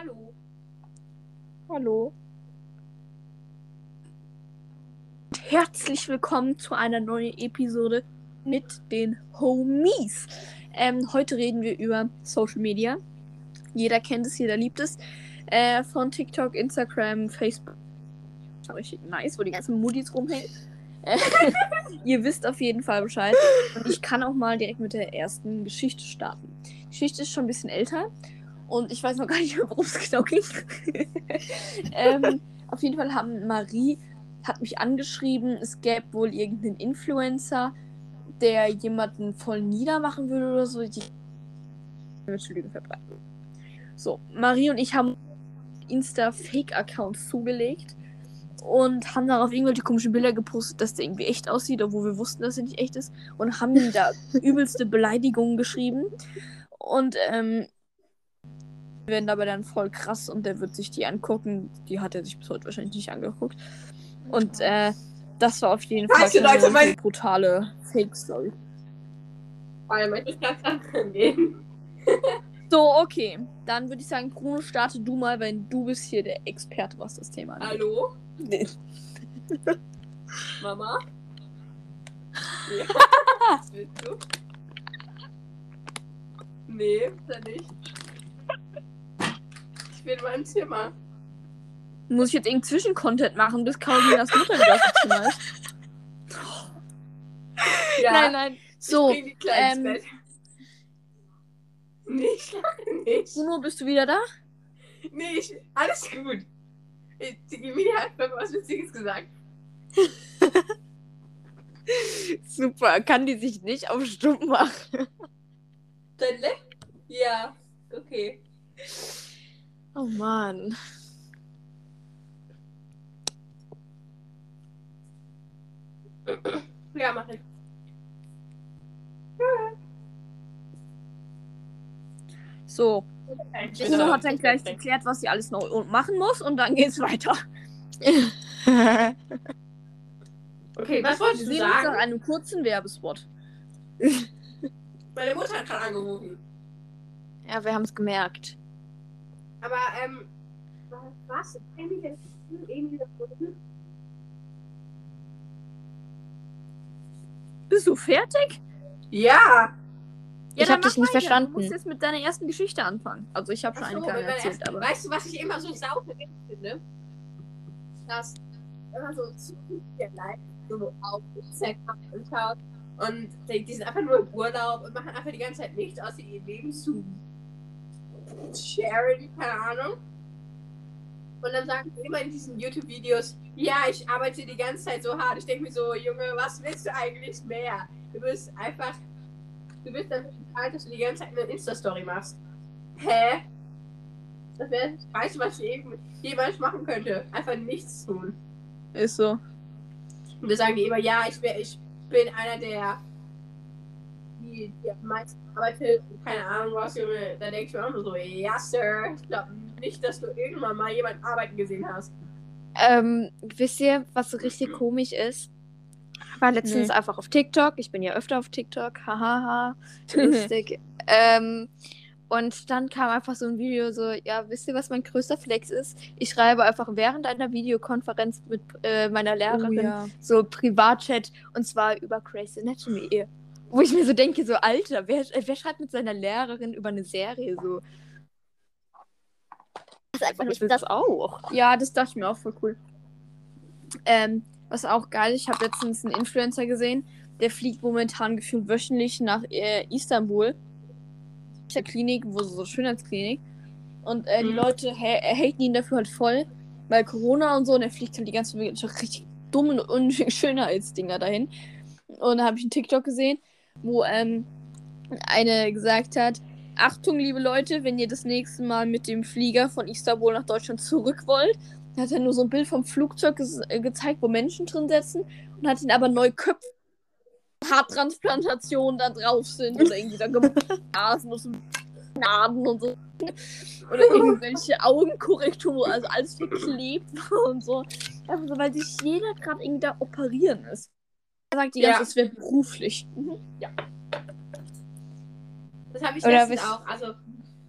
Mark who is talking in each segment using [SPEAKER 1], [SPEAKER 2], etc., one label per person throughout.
[SPEAKER 1] Hallo.
[SPEAKER 2] Hallo. Herzlich willkommen zu einer neuen Episode mit den Homies. Ähm, heute reden wir über Social Media. Jeder kennt es, jeder liebt es. Äh, von TikTok, Instagram, Facebook. Richtig nice, wo die ganzen Moodies rumhängen. Äh, ihr wisst auf jeden Fall Bescheid. Und ich kann auch mal direkt mit der ersten Geschichte starten. Die Geschichte ist schon ein bisschen älter. Und ich weiß noch gar nicht mehr, worum es genau ging. ähm, auf jeden Fall haben Marie hat mich angeschrieben, es gäbe wohl irgendeinen Influencer, der jemanden voll niedermachen würde oder so. Die Lügen verbreiten. So, Marie und ich haben Insta-Fake-Accounts zugelegt und haben darauf irgendwelche komischen Bilder gepostet, dass der irgendwie echt aussieht, obwohl wir wussten, dass er nicht echt ist. Und haben ihm da übelste Beleidigungen geschrieben. Und ähm, werden dabei dann voll krass und der wird sich die angucken. Die hat er sich bis heute wahrscheinlich nicht angeguckt. Und äh, das war auf jeden Fall
[SPEAKER 1] du, Leute,
[SPEAKER 2] eine
[SPEAKER 1] mein-
[SPEAKER 2] brutale Fake-Story.
[SPEAKER 1] Weil möchte ich ganz anderen gehen.
[SPEAKER 2] So, okay. Dann würde ich sagen, Bruno, starte du mal, weil du bist hier der Experte, was das Thema angeht.
[SPEAKER 1] Hallo? Mama? Ja. Was willst du? Nee, ist er nicht. Ich bin in meinem Zimmer.
[SPEAKER 2] Muss ich jetzt irgendeinen Zwischencontent machen, bis Carolinas Mutter wieder auf dem Zimmer ist?
[SPEAKER 1] Ja,
[SPEAKER 2] Nein, nein. So,
[SPEAKER 1] ich die
[SPEAKER 2] ähm,
[SPEAKER 1] Bett. Nee, ich lache nicht.
[SPEAKER 2] Bruno, bist du wieder da?
[SPEAKER 1] Nee, ich, alles gut. Die Emilia hat mir was Witziges gesagt.
[SPEAKER 3] Super, kann die sich nicht auf stumm machen?
[SPEAKER 1] Dein Leck? Ja, okay.
[SPEAKER 3] Oh Mann.
[SPEAKER 1] Ja, mach ich.
[SPEAKER 2] So, Bruno hat dann gleich erklärt, was sie alles noch machen muss und dann geht's weiter.
[SPEAKER 1] Okay, was
[SPEAKER 2] Wir
[SPEAKER 1] wolltest du
[SPEAKER 2] sehen uns nach
[SPEAKER 1] sagen?
[SPEAKER 2] einem kurzen Werbespot.
[SPEAKER 1] Meine Mutter hat gerade angerufen.
[SPEAKER 3] ja, wir haben es gemerkt.
[SPEAKER 1] Aber, ähm, was? Irgendwie das
[SPEAKER 2] Bist du fertig?
[SPEAKER 1] Ja!
[SPEAKER 3] Ich
[SPEAKER 2] dann
[SPEAKER 3] hab dich nicht
[SPEAKER 2] weiter.
[SPEAKER 3] verstanden.
[SPEAKER 2] Du musst jetzt mit deiner ersten Geschichte anfangen. Also ich habe schon eine
[SPEAKER 1] so,
[SPEAKER 2] kleine
[SPEAKER 1] meiner
[SPEAKER 2] erzählt,
[SPEAKER 1] ersten-
[SPEAKER 2] aber.
[SPEAKER 1] Weißt du, was ich immer so sauber finde? Dass immer so zu viele Leute so auf Instagram anschaut und die, die sind einfach nur im Urlaub und machen einfach die ganze Zeit nichts, außer ihr Leben zu sharen, keine Ahnung. Und dann sagen sie immer in diesen YouTube-Videos, ja, ich arbeite die ganze Zeit so hart. Ich denke mir so, Junge, was willst du eigentlich mehr? Du bist einfach, du bist dafür bezahlt, dass du die ganze Zeit eine Insta-Story machst. Hä? Das wäre das Meiste, was ich jemals machen könnte. Einfach nichts tun.
[SPEAKER 2] Ist so.
[SPEAKER 1] Und da sagen die immer, ja, ich, wär, ich bin einer der, die, die am meisten arbeitet und keine Ahnung was, Junge. Da denke ich mir auch nur so, ja, Sir. Ich glaube nicht, dass du irgendwann mal jemanden arbeiten gesehen hast.
[SPEAKER 3] Ähm, wisst ihr, was so richtig komisch ist? War letztens
[SPEAKER 2] Nee.
[SPEAKER 3] einfach auf TikTok. Ich bin ja öfter auf TikTok. Hahaha. Lustig. ähm, und dann kam einfach so ein Video so, ja, wisst ihr, was mein größter Flex ist? Ich schreibe einfach während einer Videokonferenz mit äh, meiner Lehrerin
[SPEAKER 2] ja.
[SPEAKER 3] so Privatchat und zwar über Grey's Anatomy. Wo ich mir so denke, so, Alter, wer, äh, wer schreibt mit seiner Lehrerin über eine Serie so? Das ist einfach
[SPEAKER 2] Ich
[SPEAKER 3] nicht das auch.
[SPEAKER 2] Ja, das dachte ich mir auch voll cool. Ähm, was auch geil ist, ich habe letztens einen Influencer gesehen, der fliegt momentan gefühlt wöchentlich nach äh, Istanbul. Der Klinik, wo so Schönheitsklinik. Und äh, die
[SPEAKER 1] Mhm.
[SPEAKER 2] Leute ha äh, haten ihn dafür halt voll, weil Corona und so, und er fliegt halt die ganze Zeit richtig dumme und Schönheitsdinger dahin. Und da habe ich einen TikTok gesehen, wo ähm, eine gesagt hat, Achtung, liebe Leute, wenn ihr das nächste Mal mit dem Flieger von Istanbul nach Deutschland zurück wollt, hat er nur so ein Bild vom Flugzeug ges äh, gezeigt, wo Menschen drin sitzen und hat ihn aber neu Köpfe, Haartransplantationen da drauf sind oder irgendwie da Geblasen und so Naden und so. Oder irgendwelche Augenkorrektur, also alles verklebt war und so. Einfach so, weil sich jeder gerade irgendwie da operieren ist. Er sagt die
[SPEAKER 1] Ja.
[SPEAKER 2] ganze Zeit, es wäre beruflich. Mhm.
[SPEAKER 1] Das habe ich
[SPEAKER 3] Oder
[SPEAKER 1] letztens auch. Also,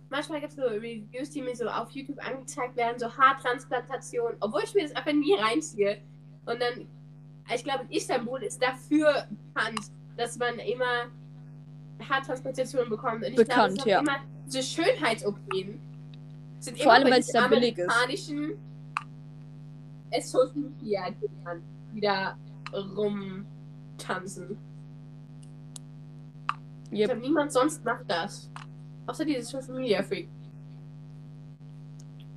[SPEAKER 1] manchmal gibt es so Reviews, die mir so auf YouTube angezeigt werden, so Haartransplantation, obwohl ich mir das einfach nie reinziehe. Und dann, ich glaube, Istanbul ist dafür bekannt, dass man immer Haartransplantationen bekommt. Und ich
[SPEAKER 2] Bekannt,
[SPEAKER 1] glaube, es
[SPEAKER 2] ja.
[SPEAKER 1] immer diese Schönheits-OPen. Sind
[SPEAKER 2] Vor
[SPEAKER 1] immer
[SPEAKER 2] allem,
[SPEAKER 1] bei
[SPEAKER 2] weil es da billig ist.
[SPEAKER 1] amerikanischen Social Media Dingern, die da rumtanzen. Ich
[SPEAKER 2] Yep.
[SPEAKER 1] glaube, niemand sonst macht das. Außer diese Social Media Freak.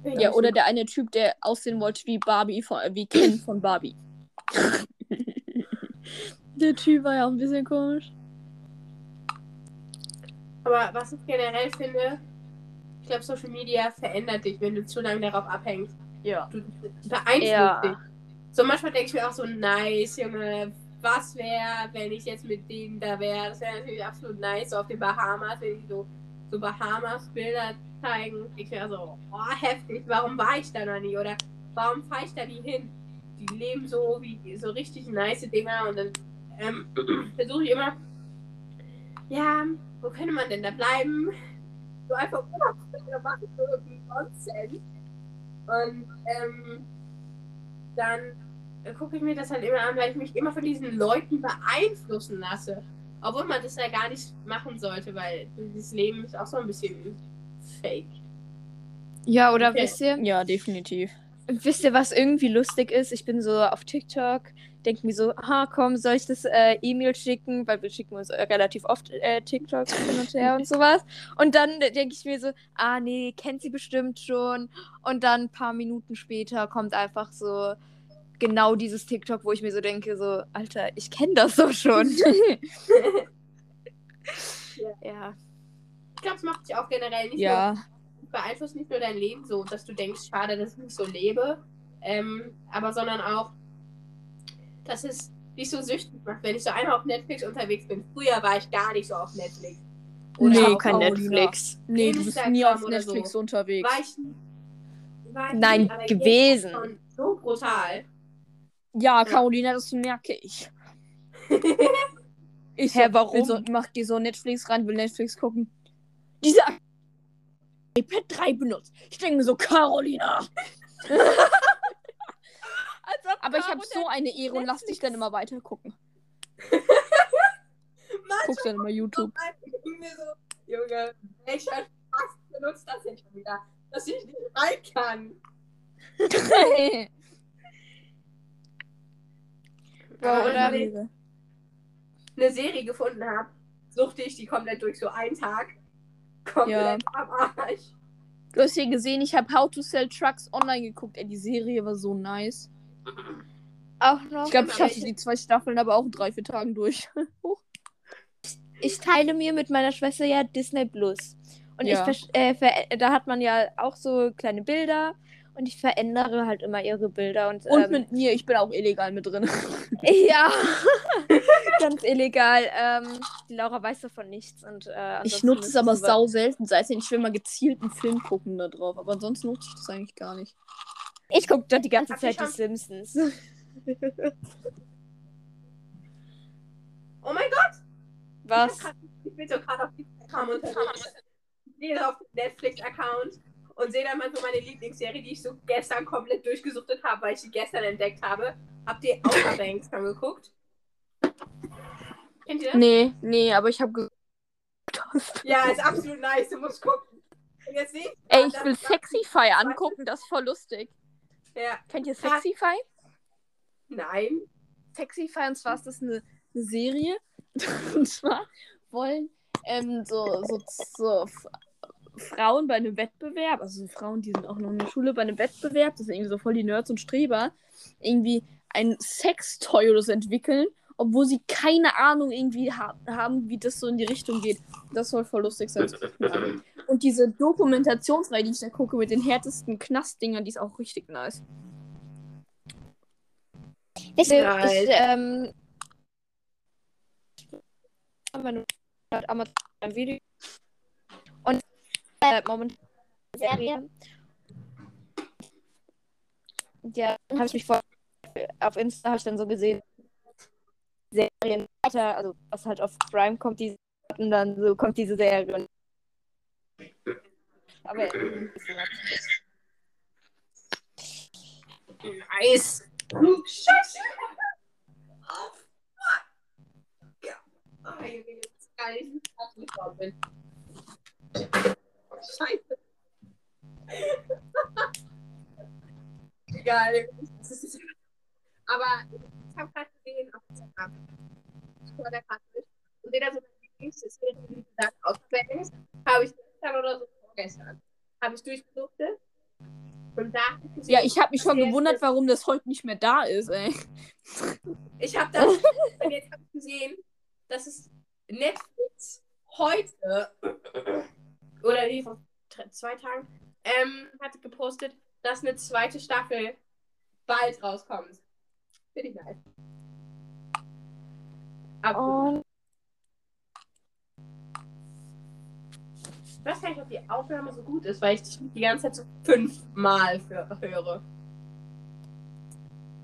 [SPEAKER 2] Ja, oder der eine Typ, der aussehen wollte wie Barbie, von, äh, wie Ken von Barbie. der Typ war ja auch ein bisschen komisch.
[SPEAKER 1] Aber was ich generell finde, ich glaube, Social Media verändert dich, wenn du zu lange darauf abhängst.
[SPEAKER 2] Ja.
[SPEAKER 1] Du beeinflusst
[SPEAKER 3] Ja.
[SPEAKER 1] dich. So manchmal denke ich mir auch so, nice, Junge, was wäre, wenn ich jetzt mit denen da wäre? Das wäre natürlich absolut nice, so auf den Bahamas, wenn die so, so Bahamas-Bilder zeigen. Ich wäre so, oh, heftig, warum war ich da noch nie? Oder warum fahre ich da nie hin? Die leben so wie so richtig nice Dinger und dann ähm, versuche ich immer, ja, wo könnte man denn da bleiben? So einfach Urlaub machen, so irgendwie Nonsens. Und ähm, dann gucke ich mir das halt immer an, weil ich mich immer von diesen Leuten beeinflussen lasse. Obwohl man das ja gar nicht machen sollte, weil dieses Leben ist auch so ein bisschen fake.
[SPEAKER 3] Ja, oder
[SPEAKER 1] Okay.
[SPEAKER 3] wisst ihr,
[SPEAKER 2] Ja, definitiv.
[SPEAKER 3] wisst ihr, was irgendwie lustig ist? Ich bin so auf TikTok, denke mir so, ah, komm, soll ich das äh, E-Mail schicken? Weil wir schicken uns äh, relativ oft äh, TikToks hin und her und sowas. Und dann denke ich mir so, ah, nee, kennt sie bestimmt schon. Und dann ein paar Minuten später kommt einfach so genau dieses TikTok, wo ich mir so denke, so, Alter, ich kenne das doch schon. ja.
[SPEAKER 1] Ich glaube, es macht dich auch generell nicht
[SPEAKER 2] ja,
[SPEAKER 1] nur, beeinflusst nicht nur dein Leben so, dass du denkst, schade, dass ich nicht so lebe, ähm, aber sondern auch, dass es dich so süchtig macht, wenn ich so einmal auf Netflix unterwegs bin. Früher war ich gar nicht so auf Netflix.
[SPEAKER 2] Nee,
[SPEAKER 1] auch
[SPEAKER 2] kein
[SPEAKER 3] Netflix.
[SPEAKER 2] nee, du bist nie auf
[SPEAKER 1] oder
[SPEAKER 2] Netflix
[SPEAKER 1] so.
[SPEAKER 2] unterwegs.
[SPEAKER 1] War ich, war ich
[SPEAKER 3] Nein,
[SPEAKER 1] jetzt
[SPEAKER 3] gewesen.
[SPEAKER 1] So brutal.
[SPEAKER 2] Ja, Carolina, das merke ich. Ich
[SPEAKER 3] Hä,
[SPEAKER 2] so,
[SPEAKER 3] warum?
[SPEAKER 2] So, mach dir so Netflix rein, will Netflix gucken. Dieser iPad 3 benutzt. Ich denke mir so, Carolina. Aber ich habe so eine Ehre und lass dich dann immer weiter gucken. Guckst dann immer YouTube.
[SPEAKER 1] So, Junge, welcher Spaß benutzt das jetzt schon wieder? Dass ich nicht rein kann.
[SPEAKER 3] Oder-
[SPEAKER 1] ich eine Serie gefunden habe, suchte ich die komplett durch so einen Tag. Komplett
[SPEAKER 2] Ja.
[SPEAKER 1] am Arsch.
[SPEAKER 2] Du hast hier gesehen, ich habe How to Sell Trucks online geguckt. Ey, die Serie war so nice.
[SPEAKER 3] Auch noch.
[SPEAKER 2] Ich glaube, ich hatte die zwei Staffeln aber auch in drei, vier Tagen durch.
[SPEAKER 3] ich teile mir mit meiner Schwester ja Disney Plus. Und
[SPEAKER 2] Ja.
[SPEAKER 3] ich äh, da hat man ja auch so kleine Bilder und ich verändere halt immer ihre Bilder und,
[SPEAKER 2] Und
[SPEAKER 3] ähm,
[SPEAKER 2] mit mir, ich bin auch illegal mit drin.
[SPEAKER 3] ja ganz illegal. Ähm, die Laura weiß davon nichts und äh,
[SPEAKER 2] Ich nutze es aber
[SPEAKER 3] so-
[SPEAKER 2] sau selten. Seitdem ich will mal gezielt einen Film gucken da drauf. Aber ansonsten nutze ich das eigentlich gar nicht.
[SPEAKER 3] Ich gucke dort die ganze Zeit die Simpsons.
[SPEAKER 1] Oh mein Gott!
[SPEAKER 3] Was?
[SPEAKER 1] Ich, bin so gerade auf gehe so auf den Netflix-Account und sehe dann mal so meine Lieblingsserie, die ich so gestern komplett durchgesuchtet habe, weil ich die gestern entdeckt habe. Habt ihr Outer Banks angeguckt? Kennt ihr das?
[SPEAKER 2] Nee, nee, aber ich habe.
[SPEAKER 1] Ja, ist absolut nice. Du musst gucken. Und jetzt sehe ich.
[SPEAKER 2] Ey, ich will Sexify angucken, das ist voll lustig.
[SPEAKER 1] Ja,
[SPEAKER 2] Kennt ihr Sexify?
[SPEAKER 1] nein.
[SPEAKER 2] Sexify, und zwar ist das eine, Serie. und zwar wollen ähm, so, so, so Frauen bei einem Wettbewerb, also so Frauen, die sind auch noch in der Schule, bei einem Wettbewerb, das sind irgendwie so voll die Nerds und Streber, irgendwie ein Sextoy oder so entwickeln, obwohl sie keine Ahnung irgendwie ha haben, wie das so in die Richtung geht. Das soll voll lustig sein. Und diese Dokumentationsreihe, die ich da gucke, mit den härtesten Knastdingern, die ist auch richtig nice.
[SPEAKER 3] Ich,
[SPEAKER 1] Nice.
[SPEAKER 3] ich ähm, Amazon ein Video äh, momentan Serie. Ja, dann habe ich mich vor auf Insta habe ich dann so gesehen Serien weiter, also was halt auf Prime kommt, die und dann so kommt diese Serie. Und Aber
[SPEAKER 1] Nice. Scheiße. Oh, fuck. Ja. Oh, Junge, jetzt gar nicht, Scheiße. Egal. Aber ich habe gerade gesehen auf Instagram. Ich höre da gerade mit. Und da so eine Lieblingsserie, die gesagt ist. Habe ich gestern oder so vorgestern. Habe ich durchgesuchtet. Und da gesehen,
[SPEAKER 2] Ja, ich habe mich schon gewundert, warum das heute nicht mehr da ist, ey.
[SPEAKER 1] Ich habe das. und jetzt habe ich gesehen, dass es Netflix heute zwei Tagen ähm, hat gepostet, dass eine zweite Staffel bald rauskommt. Finde ich nice. Aber
[SPEAKER 3] Oh,
[SPEAKER 1] ich weiß gar nicht, ob die Aufnahme so gut ist, weil ich dich die ganze Zeit so fünfmal höre.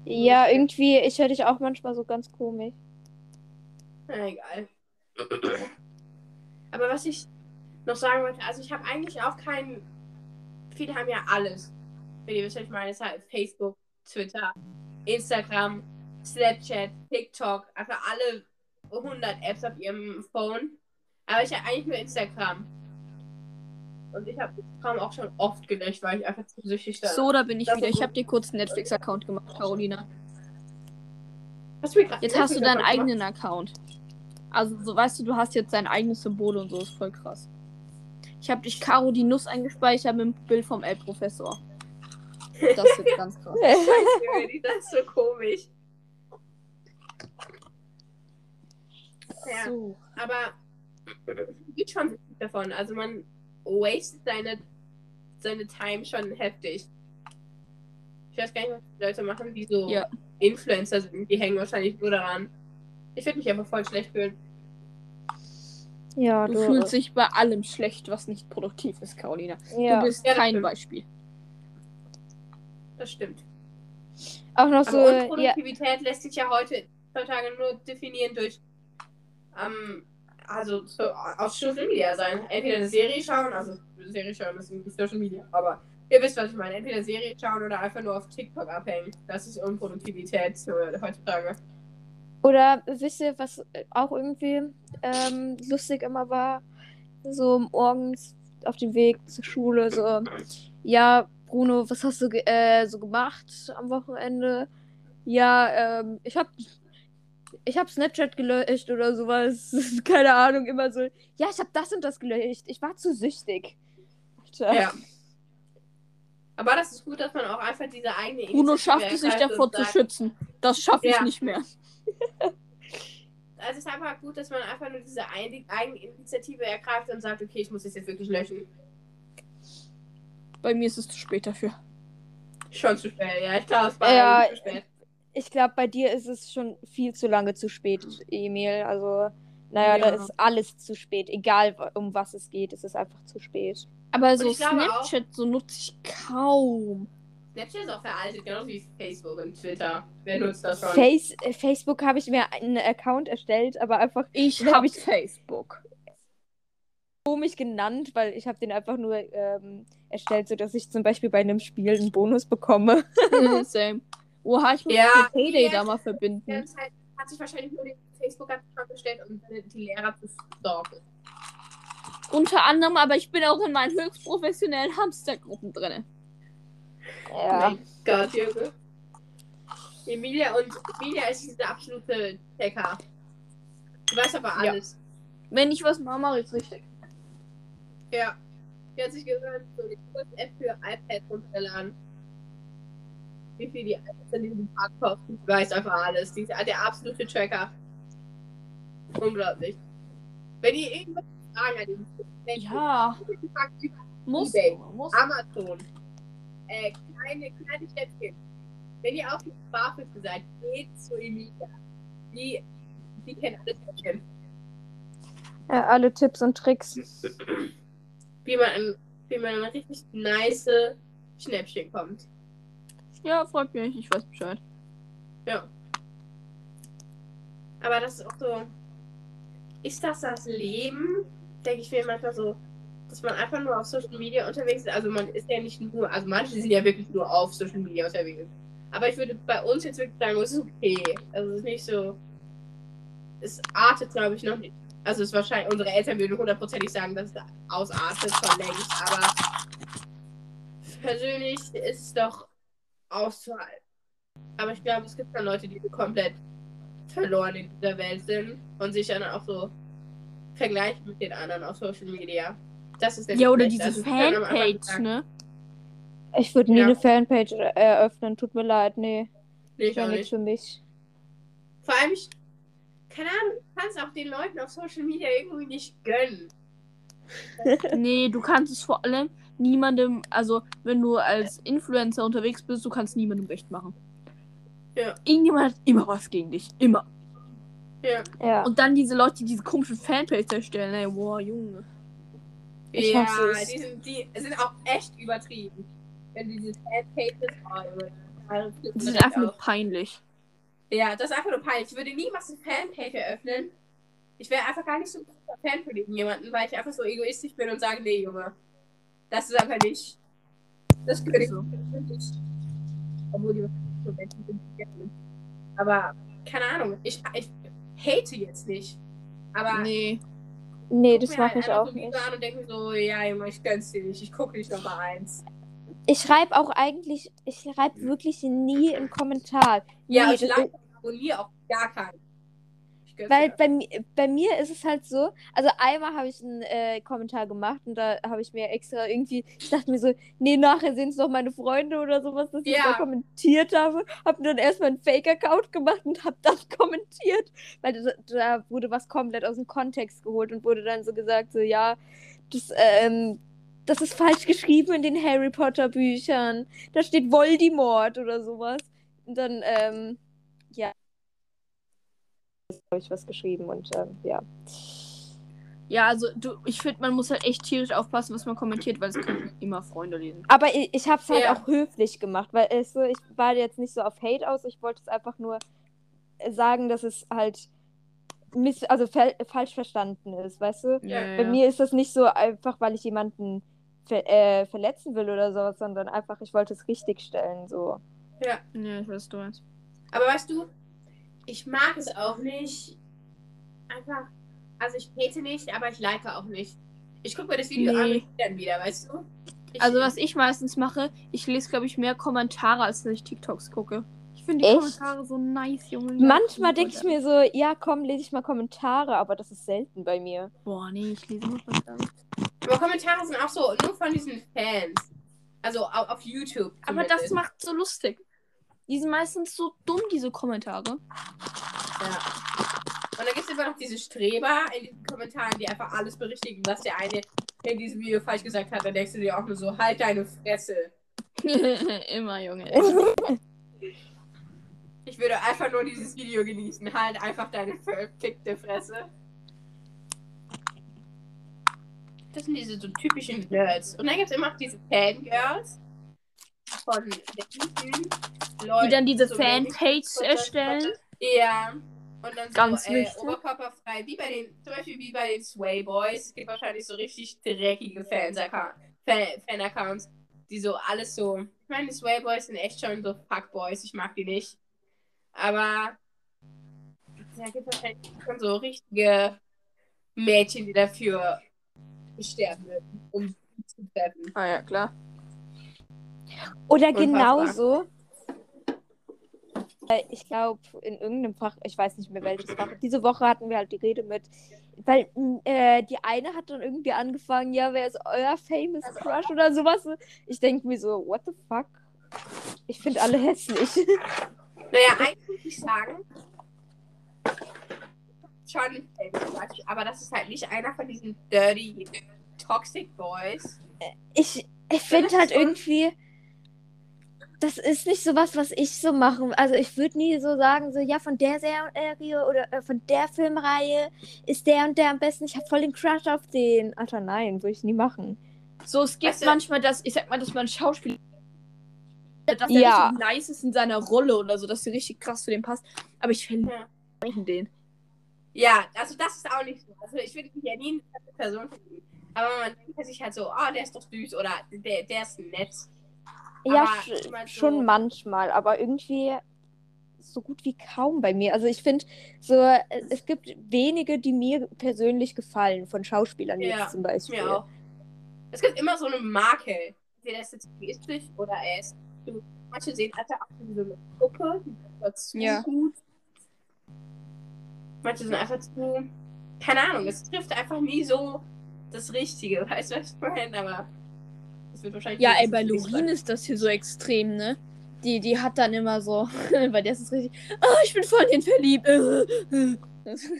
[SPEAKER 3] ja, irgendwie, ich höre dich auch manchmal so ganz komisch.
[SPEAKER 1] Na egal. Aber was ich noch sagen wollte, also ich habe eigentlich auch keinen. Viele haben ja alles. Wenn ihr wisst, was ich meine, ist halt Facebook, Twitter, Instagram, Snapchat, TikTok, einfach alle 100 Apps auf ihrem Phone. Aber ich habe eigentlich nur Instagram. Und ich habe Instagram auch schon oft gelöscht, weil ich einfach zu süchtig war.
[SPEAKER 2] So, da bin ich wieder. Ich habe dir kurz einen Netflix-Account gemacht, Carolina.
[SPEAKER 1] Hast
[SPEAKER 2] Jetzt hast du deinen
[SPEAKER 1] gemacht?
[SPEAKER 2] eigenen Account. Also, so weißt du, du hast jetzt dein eigenes Symbol und so, ist voll krass. Ich habe dich Caro die Nuss eingespeichert mit dem Bild vom L-Professor. Das jetzt ganz krass.
[SPEAKER 1] Scheiße, das ist so komisch. Ja.
[SPEAKER 2] So.
[SPEAKER 1] aber geht schon davon. Also man wastet seine, seine Time schon heftig. Ich weiß gar nicht, was die Leute machen, die so
[SPEAKER 2] Ja.
[SPEAKER 1] Influencer sind. Die hängen wahrscheinlich nur daran. Ich würde mich einfach voll schlecht fühlen.
[SPEAKER 3] Ja,
[SPEAKER 2] Du
[SPEAKER 3] du,
[SPEAKER 2] fühlst dich bei allem schlecht, was nicht produktiv ist, Carolina.
[SPEAKER 3] ja.
[SPEAKER 2] Du bist
[SPEAKER 1] Ja,
[SPEAKER 2] kein
[SPEAKER 1] stimmt.
[SPEAKER 2] Beispiel.
[SPEAKER 1] Das stimmt.
[SPEAKER 3] auch noch so,
[SPEAKER 1] Aber
[SPEAKER 3] ja,
[SPEAKER 1] Unproduktivität lässt sich ja heute heutzutage nur definieren durch ähm, also so, auf Social Media sein. Entweder eine Serie schauen, also Serie schauen ist irgendwie Social Media, aber ihr wisst, was ich meine. Entweder Serie schauen oder einfach nur auf TikTok abhängen. Das ist Unproduktivität äh, heutzutage.
[SPEAKER 3] Oder wisst ihr, was auch irgendwie ähm, lustig immer war? So morgens auf dem Weg zur Schule, so, ja, Bruno, was hast du ge äh, so gemacht am Wochenende? Ja, ähm, ich hab ich hab Snapchat gelöscht oder sowas. Keine Ahnung, immer so, ja, ich hab das und das gelöscht. Ich war zu süchtig. Alter.
[SPEAKER 1] Ja. Aber das ist gut, dass man auch einfach diese eigene
[SPEAKER 2] Bruno schafft es sich davor zu schützen. Das schaffe ich
[SPEAKER 1] Ja.
[SPEAKER 2] nicht mehr.
[SPEAKER 1] Also es ist einfach gut, dass man einfach nur diese Eigeninitiative ergreift und sagt, okay, ich muss das jetzt wirklich löschen.
[SPEAKER 2] Bei mir ist es zu spät dafür.
[SPEAKER 1] Schon zu spät, ja. Ich glaube, es war
[SPEAKER 3] Ja,
[SPEAKER 1] zu spät.
[SPEAKER 3] Ich glaube, bei dir ist es schon viel zu lange zu spät, Emil. Also, naja, da
[SPEAKER 1] Ja.
[SPEAKER 3] ist alles zu spät. Egal, um was es geht, es ist einfach zu spät.
[SPEAKER 2] Aber so
[SPEAKER 1] glaube auch-
[SPEAKER 2] Snapchat, so nutze ich kaum.
[SPEAKER 1] Snapchat ist auch veraltet, genauso wie Facebook und Twitter. Wer nutzt das schon?
[SPEAKER 3] Face äh, Facebook habe ich mir einen Account erstellt, aber einfach
[SPEAKER 2] Ich habe
[SPEAKER 3] ich-
[SPEAKER 2] Facebook.
[SPEAKER 3] komisch genannt, weil ich habe den einfach nur ähm, erstellt, sodass ich zum Beispiel bei einem Spiel einen Bonus bekomme.
[SPEAKER 2] Same. Oha, ich muss
[SPEAKER 1] Ja,
[SPEAKER 2] mit Payday
[SPEAKER 1] ja.
[SPEAKER 2] da mal verbinden.
[SPEAKER 1] ganze Zeit hat sich wahrscheinlich nur den Facebook-Account gestellt, um die Lehrer zu stalken.
[SPEAKER 2] Unter anderem, aber ich bin auch in meinen höchst professionellen Hamstergruppen drin.
[SPEAKER 3] Ja.
[SPEAKER 1] Mein Gott, Junge. Emilia und Emilia ist diese absolute Checker. Du weißt aber
[SPEAKER 2] Ja.
[SPEAKER 1] alles.
[SPEAKER 2] Wenn ich was mache, mache ich es richtig.
[SPEAKER 1] Ja. Die hat sich gehört, so die Kurs-App für iPad runtergeladen. Wie viel die iPads in diesem Park kosten. Die weiß einfach alles. Die ist der absolute Tracker. Unglaublich. Wenn ihr irgendwas Fragen an den
[SPEAKER 2] Ja, muss. muss.
[SPEAKER 1] Amazon. Äh, kleine, kleine Schätzchen. Wenn ihr auf die Barfüße seid, geht zu Emilia. Die, die kennt alle Schätzchen.
[SPEAKER 3] Ja, alle Tipps und Tricks.
[SPEAKER 1] Wie man an, wie man an richtig nice Schnäppchen kommt.
[SPEAKER 2] Ja, freut mich, ich weiß Bescheid.
[SPEAKER 1] Ja. Aber das ist auch so. Ist das das Leben? Denke ich mir manchmal so. Dass man einfach nur auf Social Media unterwegs ist. Also man ist ja nicht nur, also manche sind ja wirklich nur auf Social Media unterwegs. Aber ich würde bei uns jetzt wirklich sagen, es ist okay. Also es ist nicht so. Es artet, glaube ich, noch nicht. Also es ist wahrscheinlich, unsere Eltern würden hundertprozentig sagen, dass es ausartet schon längst, aber persönlich ist es doch auszuhalten. Aber ich glaube, es gibt dann Leute, die komplett verloren in dieser Welt sind und sich dann auch so vergleichen mit den anderen auf Social Media. Das ist
[SPEAKER 2] Ja, oder diese Fanpage, ne?
[SPEAKER 3] Ich würde nie
[SPEAKER 1] Ja.
[SPEAKER 3] eine Fanpage eröffnen, tut mir leid, nee.
[SPEAKER 1] Nee, ich auch nicht.
[SPEAKER 3] für mich.
[SPEAKER 1] Vor allem, ich, keine Ahnung, kann es auch den Leuten auf Social Media irgendwie nicht gönnen.
[SPEAKER 2] Nee, du kannst es vor allem niemandem, also wenn du als Influencer unterwegs bist, du kannst niemandem recht machen.
[SPEAKER 1] Ja.
[SPEAKER 2] Irgendjemand hat immer was gegen dich. Immer.
[SPEAKER 1] Ja.
[SPEAKER 3] Ja.
[SPEAKER 2] Und dann diese Leute, die diese komischen Fanpages erstellen, ey, boah, Junge.
[SPEAKER 3] Ich
[SPEAKER 1] ja, die sind, die sind auch echt übertrieben. Wenn du diese Fanpages, oh,
[SPEAKER 2] Die sind einfach nur peinlich.
[SPEAKER 1] Ja, das ist einfach nur peinlich. Ich würde niemals eine Fanpage eröffnen. Ich wäre einfach gar nicht so ein großer Fan von irgendjemanden, weil ich einfach so egoistisch bin und sage, nee, Junge. Das ist einfach nicht. Das gehört
[SPEAKER 2] So.
[SPEAKER 1] nicht. Obwohl die so Menschen sind. Aber, keine Ahnung, ich, ich hate jetzt nicht. Aber
[SPEAKER 2] Nee.
[SPEAKER 3] Nee,
[SPEAKER 1] guck
[SPEAKER 3] das mache
[SPEAKER 1] halt
[SPEAKER 3] ich auch
[SPEAKER 1] so
[SPEAKER 3] nicht.
[SPEAKER 1] und denke so, ja, Junge, ich gönn's dir nicht. Ich gucke nicht nochmal eins.
[SPEAKER 3] Ich schreibe auch eigentlich, ich schreibe wirklich nie einen Kommentar.
[SPEAKER 1] Ja,
[SPEAKER 3] Nie,
[SPEAKER 1] ich abonniere auch gar keinen.
[SPEAKER 3] Weil bei, bei mir ist es halt so, also einmal habe ich einen äh, Kommentar gemacht und da habe ich mir extra irgendwie, ich dachte mir so, nee, nachher sehen es doch meine Freunde oder sowas, dass ich
[SPEAKER 1] Ja.
[SPEAKER 3] da kommentiert habe. Habe dann erstmal einen Fake-Account gemacht und habe dann kommentiert, weil da, da wurde was komplett aus dem Kontext geholt und wurde dann so gesagt, so ja, das, ähm, das ist falsch geschrieben in den Harry Potter Büchern. Da steht Voldemort oder sowas. Und dann, ähm, habe ich was geschrieben und ähm, ja.
[SPEAKER 2] Ja, also du, ich finde, man muss halt echt tierisch aufpassen, was man kommentiert, weil es können immer Freunde lesen.
[SPEAKER 3] Aber ich, ich habe es halt
[SPEAKER 1] Ja.
[SPEAKER 3] auch höflich gemacht, weil es so, ich war jetzt nicht so auf Hate aus, ich wollte es einfach nur sagen, dass es halt miss also falsch verstanden ist, weißt du?
[SPEAKER 1] Ja,
[SPEAKER 3] Bei mir ist das nicht so einfach, weil ich jemanden ver äh, verletzen will oder sowas, sondern einfach, ich wollte es richtig stellen, so.
[SPEAKER 1] Ja.
[SPEAKER 2] Ja, ich weiß, was du meinst.
[SPEAKER 1] Aber weißt du, ich mag es auch nicht. Einfach. Also ich hate nicht, aber ich like auch nicht. Ich gucke mir das Video
[SPEAKER 2] Nee.
[SPEAKER 1] an und dann wieder, weißt du? Ich,
[SPEAKER 2] Also was ich meistens mache, ich lese, glaube ich, mehr Kommentare, als dass ich TikToks gucke. Ich finde die
[SPEAKER 3] Echt?
[SPEAKER 2] Kommentare so nice, Junge.
[SPEAKER 3] Manchmal denke ich mir so, ja, komm, lese ich mal Kommentare, aber das ist selten bei mir.
[SPEAKER 2] Boah, nee, ich lese nur Kommentare.
[SPEAKER 1] Aber Kommentare sind auch so, nur von diesen Fans. Also auf, auf YouTube.
[SPEAKER 2] Aber das macht so lustig. Die sind meistens so dumm, diese Kommentare.
[SPEAKER 1] Ja. Und dann gibt es immer noch diese Streber in diesen Kommentaren, die einfach alles berichtigen, was der eine in diesem Video falsch gesagt hat. Dann denkst du dir auch nur so, halt deine Fresse.
[SPEAKER 2] Immer, Junge.
[SPEAKER 1] Ich würde einfach nur dieses Video genießen. Halt einfach deine verfickte Fresse. Das sind diese so typischen Nerds. Und dann gibt es immer noch diese Fangirls von Leuten.
[SPEAKER 2] Die dann diese
[SPEAKER 1] so
[SPEAKER 2] Fanpage erstellen.
[SPEAKER 1] Ja. Und dann so
[SPEAKER 2] Ganz
[SPEAKER 1] äh,
[SPEAKER 2] wichtig.
[SPEAKER 1] oberkörperfrei, wie bei den, zum Beispiel wie bei den Sway Boys. Es gibt wahrscheinlich so richtig dreckige Fan-Accounts, die so alles so. Ich meine, die Sway Boys sind echt schon so Fuckboys. Ich mag die nicht. Aber da gibt es wahrscheinlich schon so richtige Mädchen, die dafür sterben würden, um sie zu treffen.
[SPEAKER 2] Ah ja, klar.
[SPEAKER 3] Oder genauso. äh, Ich glaube, in irgendeinem Fach, ich weiß nicht mehr welches Fach, diese Woche hatten wir halt die Rede mit, weil äh, die eine hat dann irgendwie angefangen, ja, wer ist euer famous Crush oder sowas. Ich denke mir so, what the fuck? Ich finde alle hässlich.
[SPEAKER 1] Naja, eigentlich muss ich sagen, schon Famous Crush, aber das ist halt nicht einer von diesen dirty, toxic Boys.
[SPEAKER 3] Ich, ich finde halt irgendwie, das ist nicht so was, was ich so mache. Also ich würde nie so sagen, so ja, von der Serie oder äh, von der Filmreihe ist der und der am besten. Ich habe voll den Crush auf den. Alter, nein, würde ich nie machen.
[SPEAKER 2] So, es gibt
[SPEAKER 1] Weißt du-
[SPEAKER 2] manchmal das, ich sag mal, dass man Schauspieler, dass der
[SPEAKER 3] Ja.
[SPEAKER 2] richtig nice ist in seiner Rolle oder so, dass der richtig krass zu dem passt. Aber ich finde
[SPEAKER 1] Ja.
[SPEAKER 2] den.
[SPEAKER 1] Ja, also das ist auch nicht so. Also ich würde mich ja nie in eine Person verlieben. Aber man denkt sich halt so, ah, der ist doch süß oder der, der ist nett.
[SPEAKER 3] Ja, sch
[SPEAKER 1] so-
[SPEAKER 3] schon manchmal, aber irgendwie so gut wie kaum bei mir. Also ich finde, so es gibt wenige, die mir persönlich gefallen, von Schauspielern
[SPEAKER 1] Ja,
[SPEAKER 3] jetzt zum Beispiel.
[SPEAKER 1] Mir auch. Es gibt immer so eine Marke. Entweder ist jetzt egoistisch oder er ist. Du, manche sehen einfach auch wie so eine Puppe, die ist einfach zu
[SPEAKER 2] Ja.
[SPEAKER 1] gut. Manche sind einfach zu. Keine Ahnung, es trifft einfach nie so das Richtige. Weißt du, was ich meine? Aber wird wahrscheinlich.
[SPEAKER 2] Ja, ey, bei Lorin ist das hier so extrem, ne? Die, die hat dann immer so, bei der ist es richtig, oh, ich bin voll in den verliebt. Das-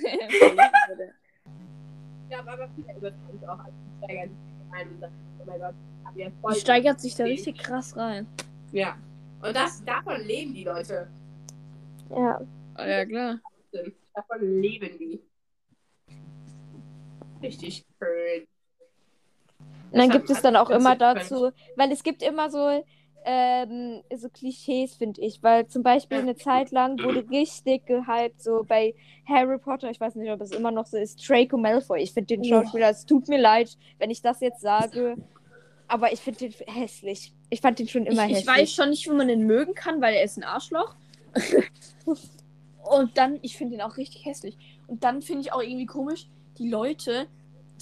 [SPEAKER 1] Ja, aber viele übertreiben es auch. Also, steigern sich rein und sagen, oh mein Gott, hab ja voll.
[SPEAKER 2] Die steigert sich da richtig krass rein.
[SPEAKER 1] Ja. Und das, davon leben die Leute.
[SPEAKER 3] Ja.
[SPEAKER 2] Ah, ja, klar.
[SPEAKER 1] Davon leben die. Richtig cool.
[SPEAKER 3] Und dann
[SPEAKER 1] Das
[SPEAKER 3] gibt es dann auch immer dazu, weil es gibt immer so, ähm, so Klischees, finde ich. Weil zum Beispiel eine Zeit lang wurde richtig gehypt, so bei Harry Potter, ich weiß nicht, ob es immer noch so ist, Draco Malfoy. Ich finde den
[SPEAKER 2] Oh.
[SPEAKER 3] Schauspieler, es tut mir leid, wenn ich das jetzt sage, aber ich finde den hässlich. Ich fand den schon immer
[SPEAKER 2] ich, ich
[SPEAKER 3] hässlich.
[SPEAKER 2] weiß schon nicht, wie man den mögen kann, weil er ist ein Arschloch. Und dann, ich finde ihn auch richtig hässlich. Und dann finde ich auch irgendwie komisch, die Leute,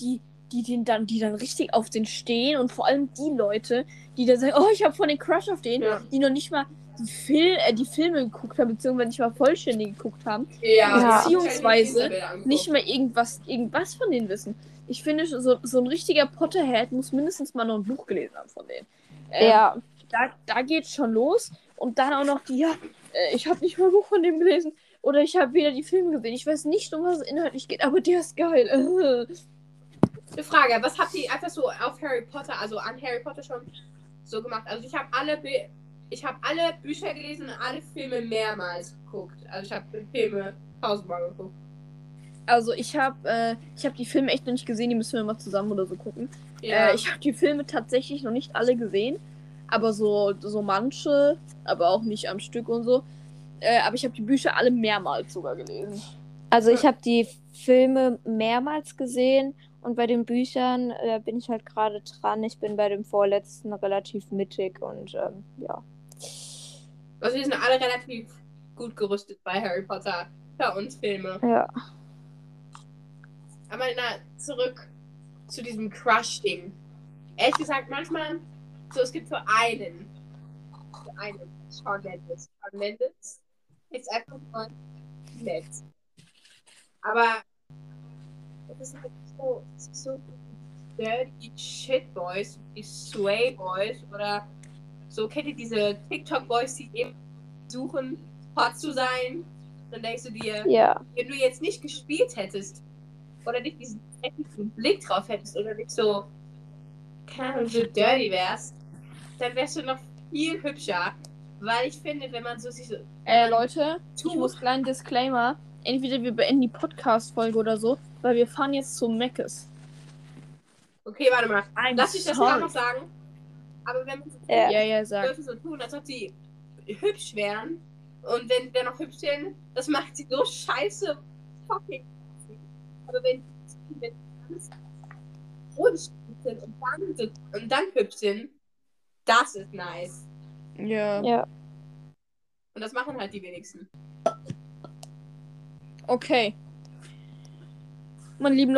[SPEAKER 2] die, die den dann, die dann richtig auf den stehen und vor allem die Leute, die dann sagen, oh, ich habe voll den Crush auf den,
[SPEAKER 1] Ja.
[SPEAKER 2] die noch nicht mal die, Fil äh, die Filme geguckt haben, beziehungsweise nicht mal vollständig geguckt haben,
[SPEAKER 3] Ja.
[SPEAKER 2] Beziehungsweise nicht mehr irgendwas, irgendwas von denen wissen. Ich finde, so, so ein richtiger Potterhead muss mindestens mal noch ein Buch gelesen haben von denen. Ähm,
[SPEAKER 3] ja,
[SPEAKER 2] da, da geht's schon los. Und dann auch noch die, ja, äh, ich habe nicht mal ein Buch von dem gelesen. Oder ich habe weder die Filme gesehen. Ich weiß nicht, um was es inhaltlich geht, aber der ist geil.
[SPEAKER 1] Eine Frage, was habt ihr einfach so auf Harry Potter, also an Harry Potter schon so gemacht? Also ich habe alle ich habe alle Bücher gelesen und alle Filme mehrmals geguckt. Also ich habe Filme tausendmal geguckt.
[SPEAKER 2] Also ich habe äh, ich hab die Filme echt noch nicht gesehen. Die müssen wir mal zusammen oder so gucken.
[SPEAKER 1] Ja.
[SPEAKER 2] Äh, ich habe die Filme tatsächlich noch nicht alle gesehen. Aber so, so manche, aber auch nicht am Stück und so. Äh, aber ich habe die Bücher alle mehrmals sogar gelesen.
[SPEAKER 3] Also ich habe die Filme mehrmals gesehen und bei den Büchern äh, bin ich halt gerade dran. Ich bin bei dem vorletzten relativ mittig und ähm, ja.
[SPEAKER 1] also wir sind alle relativ gut gerüstet bei Harry Potter. Für uns Filme.
[SPEAKER 3] Ja.
[SPEAKER 1] Aber na, zurück zu diesem Crush-Ding. Ehrlich gesagt, manchmal, so es gibt so einen. So einen. Shawn Mendes. Shawn Mendes ist einfach nur nett. Aber es ist halt so, so dirty shit boys, die Sway Boys oder so, kennt ihr diese TikTok Boys, die eben suchen, hot zu sein? Dann denkst du dir,
[SPEAKER 3] Ja.
[SPEAKER 1] wenn du jetzt nicht gespielt hättest oder nicht diesen dreckigen Blick drauf hättest oder nicht so, keine so dirty wärst, dann wärst du noch viel hübscher. Weil ich finde, wenn man so sich so
[SPEAKER 2] Äh, Leute, ich
[SPEAKER 1] tut,
[SPEAKER 2] muss kleinen Disclaimer. Entweder wir beenden die Podcast-Folge oder so, weil wir fahren jetzt zu Meckes.
[SPEAKER 1] okay, warte mal,
[SPEAKER 2] I'm
[SPEAKER 1] lass ich das mal noch sagen. Aber wenn man so tut,
[SPEAKER 3] Ja.
[SPEAKER 2] Ja, ja, sag.
[SPEAKER 1] dürfen so tun, als ob sie hübsch wären und wenn dann noch hübsch sind, das macht sie so scheiße fucking Aber wenn wenn sie ganz unschuldig sind und dann, so, und dann hübsch sind, das ist nice.
[SPEAKER 2] Ja.
[SPEAKER 3] Ja.
[SPEAKER 1] Und das machen halt die wenigsten.
[SPEAKER 2] Okay. Meine lieben